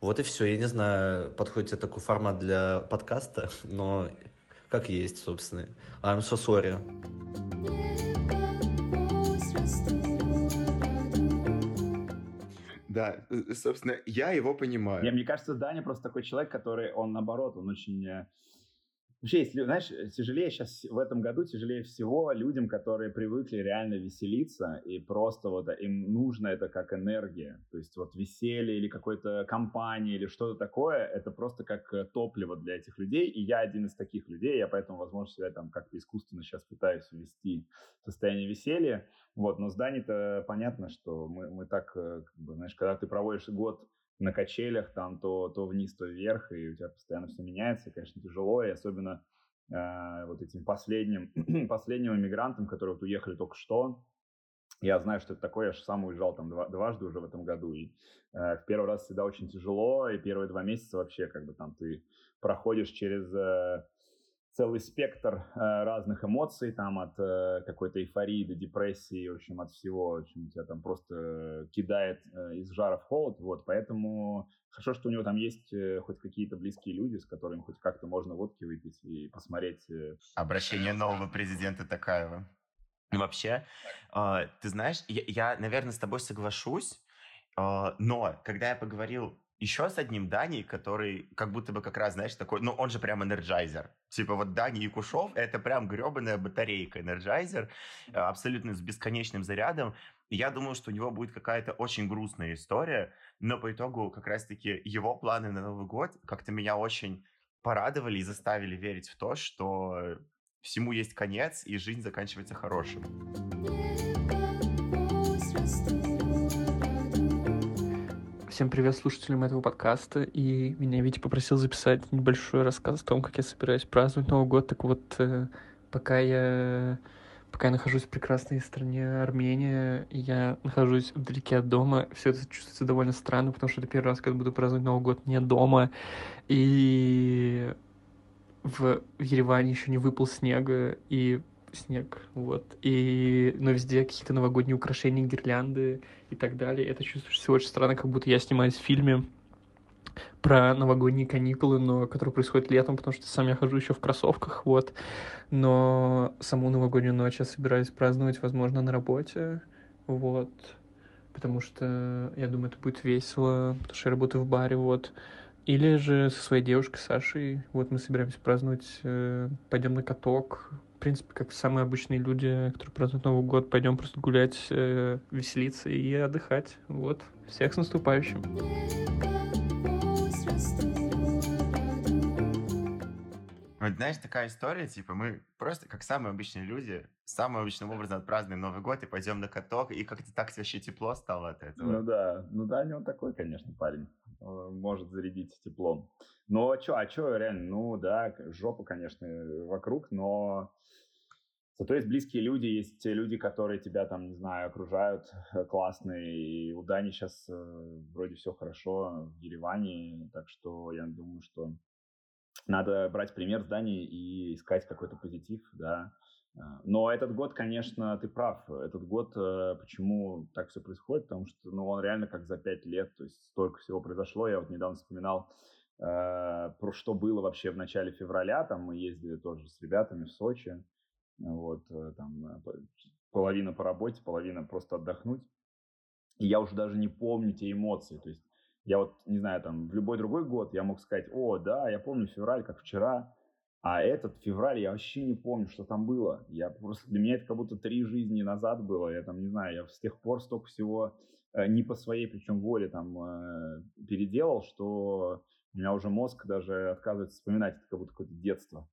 Вот и все. Я не знаю, подходит тебе такой формат для подкаста, но как есть, собственно. I'm so sorry. Да, собственно, я его понимаю. Я, мне кажется, Даня просто такой человек, который, он наоборот, он очень э, Вообще, если, знаешь, тяжелее сейчас в этом году, тяжелее всего людям, которые привыкли реально веселиться, и просто вот им нужно это как энергия. То есть вот веселье или какой-то компания или что-то такое, это просто как э, топливо для этих людей. И я один из таких людей, я поэтому, возможно, себя там как-то искусственно сейчас пытаюсь ввести в состояние веселья. Вот, но с Даней-то понятно, что мы, мы так, э, как бы, знаешь, когда ты проводишь год на качелях, там то, то вниз, то вверх, и у тебя постоянно все меняется, конечно, тяжело, и особенно э, вот этим последним, последним иммигрантам, которые вот уехали только что, я знаю, что это такое, я же сам уезжал там два, дважды уже в этом году, и э, в первый раз всегда очень тяжело, и первые два месяца вообще как бы там ты проходишь через... Э, целый спектр э, разных эмоций, там от э, какой-то эйфории до депрессии, в общем, от всего, в общем, тебя там просто кидает э, из жара в холод, вот, поэтому хорошо, что у него там есть э, хоть какие-то близкие люди, с которыми хоть как-то можно водки выпить и посмотреть. Э, Обращение нового президента Токаева. Вообще, э, ты знаешь, я, я, наверное, с тобой соглашусь, э, но когда я поговорил еще с одним Дани, который как будто бы как раз, знаешь, такой, ну, он же прям Energizer. Типа вот Дани Якушев — это прям гребаная батарейка Energizer, э, абсолютно с бесконечным зарядом. Я думаю, что у него будет какая-то очень грустная история, но по итогу как раз-таки его планы на Новый год как-то меня очень порадовали и заставили верить в то, что всему есть конец, и жизнь заканчивается хорошим. Всем привет слушателям этого подкаста. И меня Витя попросил записать небольшой рассказ о том, как я собираюсь праздновать Новый год. Так вот, э, пока я пока я нахожусь в прекрасной стране Армения, я нахожусь вдалеке от дома, все это чувствуется довольно странно, потому что это первый раз, когда буду праздновать Новый год не дома. И в Ереване еще не выпал снега, и снег, вот. И, но везде какие-то новогодние украшения, гирлянды и так далее. Это чувствуется очень странно, как будто я снимаюсь в фильме про новогодние каникулы, но которые происходят летом, потому что сам я хожу еще в кроссовках, вот. Но саму новогоднюю ночь я собираюсь праздновать, возможно, на работе, вот. Потому что я думаю, это будет весело, потому что я работаю в баре, вот. Или же со своей девушкой Сашей, вот мы собираемся праздновать, э, пойдем на каток, в принципе, как самые обычные люди, которые празднуют Новый год, пойдем просто гулять, э, веселиться и отдыхать. Вот. Всех с наступающим. Вот знаешь, такая история, типа, мы просто, как самые обычные люди, самым обычным образом отпразднуем Новый год и пойдем на каток, и как-то так вообще тепло стало от этого. Ну да, ну да, не он такой, конечно, парень. Может зарядить теплом. Но что, а что, реально, ну да, жопа, конечно, вокруг, но Зато есть близкие люди, есть люди, которые тебя там, не знаю, окружают э, классные. И у Дани сейчас э, вроде все хорошо в Ереване, так что я думаю, что надо брать пример с Дани и искать какой-то позитив, да. А, но этот год, конечно, ты прав. Этот год, э, почему так все происходит, потому что ну, он реально как за пять лет, то есть столько всего произошло. Я вот недавно вспоминал, э, про что было вообще в начале февраля. Там мы ездили тоже с ребятами в Сочи. Вот, э, там половина по работе, половина просто отдохнуть. И я уже даже не помню те эмоции. То есть я вот, не знаю, там, в любой другой год я мог сказать, о, да, я помню февраль, как вчера, а этот февраль я вообще не помню, что там было. Я просто для меня это как будто три жизни назад было. Я там не знаю, я с тех пор столько всего э, не по своей причем воле там э, переделал, что у меня уже мозг даже отказывается вспоминать это как будто какое-то детство.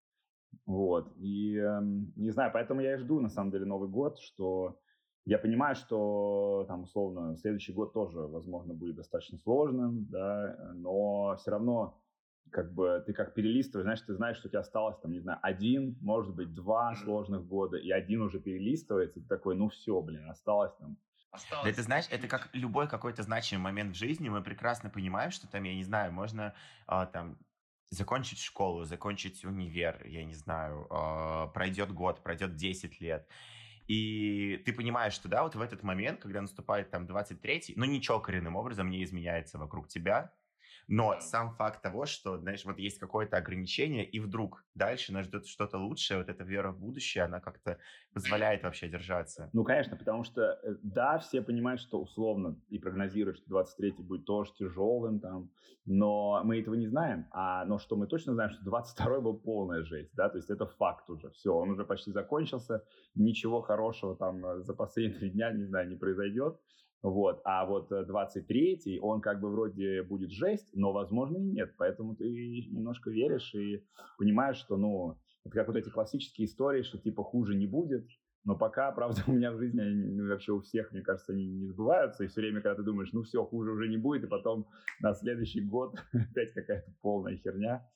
Вот. И э, не знаю, поэтому я и жду на самом деле Новый год, что я понимаю, что там условно следующий год тоже, возможно, будет достаточно сложным, да, но все равно как бы ты как перелистываешь, знаешь, ты знаешь, что у тебя осталось там, не знаю, один, может быть, два сложных года, и один уже перелистывается, и ты такой, ну все, блин, осталось там Осталось. Да, ты знаешь, это как любой какой-то значимый момент в жизни, мы прекрасно понимаем, что там, я не знаю, можно а, там закончить школу, закончить универ, я не знаю, а, пройдет год, пройдет 10 лет, и ты понимаешь, что, да, вот в этот момент, когда наступает там 23-й, ну, ничего коренным образом не изменяется вокруг тебя, но сам факт того, что, знаешь, вот есть какое-то ограничение, и вдруг дальше нас ждет что-то лучшее, вот эта вера в будущее, она как-то позволяет вообще держаться. Ну, конечно, потому что, э, да, все понимают, что условно и прогнозируют, что 23-й будет тоже тяжелым там, но мы этого не знаем. А, но что мы точно знаем, что 22-й был полная жесть, да, то есть это факт уже, все, он уже почти закончился, ничего хорошего там э, за последние три дня, не знаю, не произойдет. Вот. А вот 23-й, э, он как бы вроде будет жесть, но, возможно, и нет. Поэтому ты немножко веришь и понимаешь, что, ну, это как вот эти классические истории, что типа хуже не будет. Но пока, правда, у меня в жизни, ну, вообще у всех, мне кажется, они не сбываются. И все время, когда ты думаешь, ну все, хуже уже не будет, и потом на следующий год опять какая-то полная херня.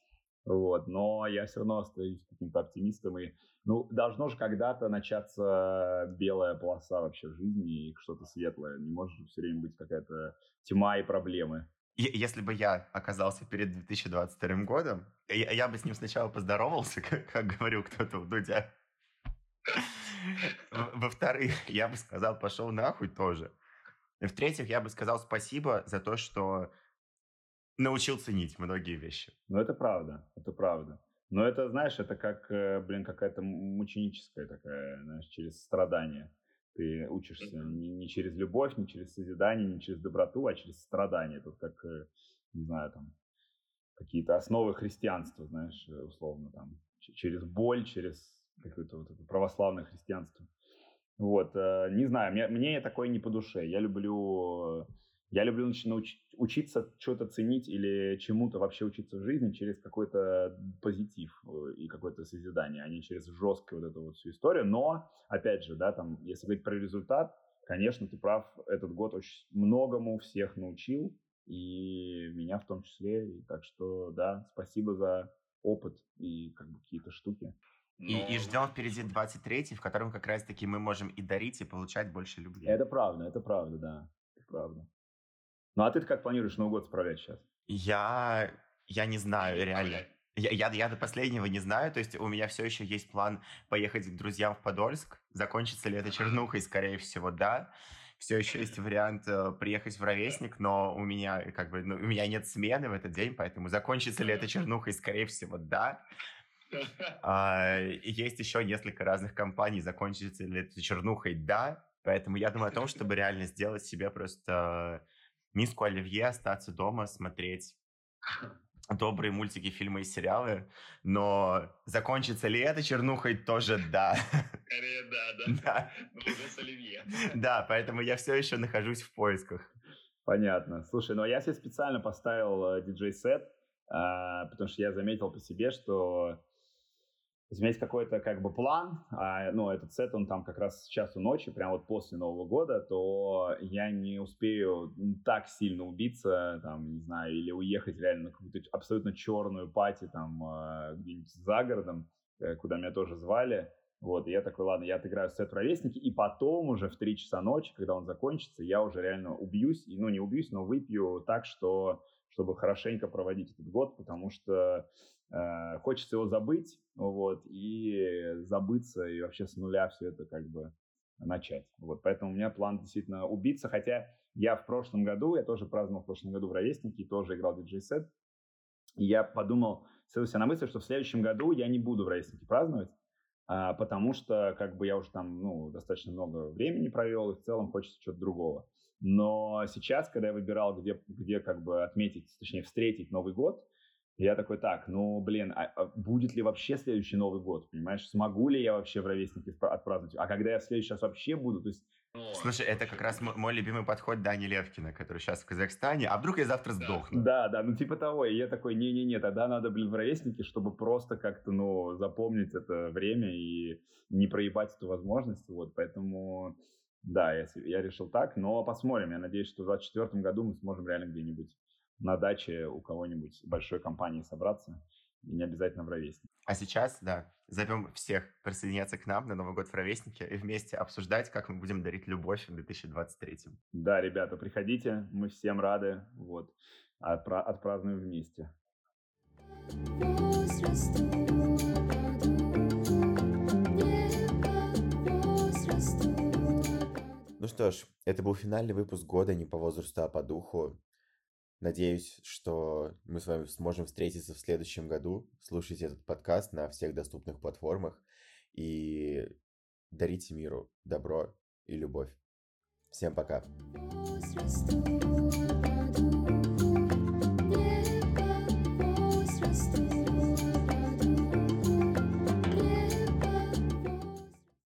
Вот. Но я все равно остаюсь каким-то оптимистом. И, ну, должно же когда-то начаться белая полоса вообще в жизни и что-то светлое. Не может же все время быть какая-то тьма и проблемы. Если бы я оказался перед 2022 годом, я, я бы с ним сначала поздоровался, как, как говорил кто-то в Дудя. Во-вторых, я бы сказал, пошел нахуй тоже. В-третьих, я бы сказал спасибо за то, что научил ценить многие вещи. Ну, это правда, это правда. Но это, знаешь, это как, э, блин, какая-то мученическая такая, знаешь, через страдание. Ты учишься не, не через любовь, не через созидание, не через доброту, а через страдание. Тут как, э, не знаю, там, какие-то основы христианства, знаешь, э, условно, там, через боль, через какое-то вот это православное христианство. Вот, не знаю, мне, мне такое не по душе. Я люблю я люблю научить, учиться что-то ценить или чему-то вообще учиться в жизни через какой-то позитив э, и какое-то созидание, а не через жесткую вот эту вот всю историю. Но, опять же, да, там, если говорить про результат, конечно, ты прав, этот год очень многому всех научил, и меня в том числе. И так что, да, спасибо за опыт и как бы какие-то штуки. Но... И, и ждем впереди 23-й, в котором как раз-таки мы можем и дарить, и получать больше любви. Это правда, это правда, да. Это правда. Ну, а ты как планируешь Новый год справлять сейчас? Я, я не знаю, реально. Я, я, я до последнего не знаю, то есть у меня все еще есть план поехать к друзьям в Подольск. Закончится ли это чернухой, скорее всего, да. Все еще есть вариант э, приехать в Ровесник, но у меня как бы ну, у меня нет смены в этот день, поэтому закончится ли это чернухой, скорее всего, да. А, есть еще несколько разных компаний, закончится ли это чернухой, да. Поэтому я думаю о том, чтобы реально сделать себе просто миску оливье, остаться дома, смотреть добрые мультики, фильмы и сериалы, но закончится ли это чернухой, тоже да. Скорее да, да. Да. Но уже с оливье. Да, поэтому я все еще нахожусь в поисках. Понятно. Слушай, ну а я себе специально поставил э, диджей-сет, а, потому что я заметил по себе, что есть какой-то как бы план, а, ну, этот сет, он там как раз с часу ночи, прямо вот после Нового года, то я не успею так сильно убиться, там, не знаю, или уехать реально на какую-то абсолютно черную пати там а, где-нибудь за городом, э, куда меня тоже звали. Вот, и я такой, ладно, я отыграю сет ровесники, и потом уже в 3 часа ночи, когда он закончится, я уже реально убьюсь, и, ну, не убьюсь, но выпью так, что чтобы хорошенько проводить этот год, потому что хочется его забыть, вот, и забыться, и вообще с нуля все это как бы начать. Вот, поэтому у меня план действительно убиться, хотя я в прошлом году, я тоже праздновал в прошлом году в Ровеснике, тоже играл диджей-сет, и я подумал, селся на мысль, что в следующем году я не буду в Ровеснике праздновать, а, потому что как бы я уже там, ну, достаточно много времени провел, и в целом хочется чего-то другого. Но сейчас, когда я выбирал, где, где как бы отметить, точнее, встретить Новый год, я такой, так, ну, блин, а, а будет ли вообще следующий Новый год, понимаешь? Смогу ли я вообще в ровеснике отпраздновать? А когда я в следующий раз вообще буду, то есть Слушай, это как раз мой любимый подход Дани Левкина, который сейчас в Казахстане. А вдруг я завтра сдохну? Да, да, ну типа того. И я такой, не-не-не, тогда надо, блин, в ровеснике, чтобы просто как-то, ну, запомнить это время и не проебать эту возможность. Вот, поэтому, да, я, я решил так. Но посмотрим. Я надеюсь, что в 2024 году мы сможем реально где-нибудь на даче у кого-нибудь большой компании собраться. И не обязательно в ровеснике. А сейчас, да, зовем всех присоединяться к нам на Новый год в Ровеснике и вместе обсуждать, как мы будем дарить любовь в 2023. Да, ребята, приходите, мы всем рады, вот, отпра- отпразднуем вместе. Ну что ж, это был финальный выпуск года не по возрасту, а по духу. Надеюсь, что мы с вами сможем встретиться в следующем году. Слушайте этот подкаст на всех доступных платформах и дарите миру добро и любовь. Всем пока. Возрасту.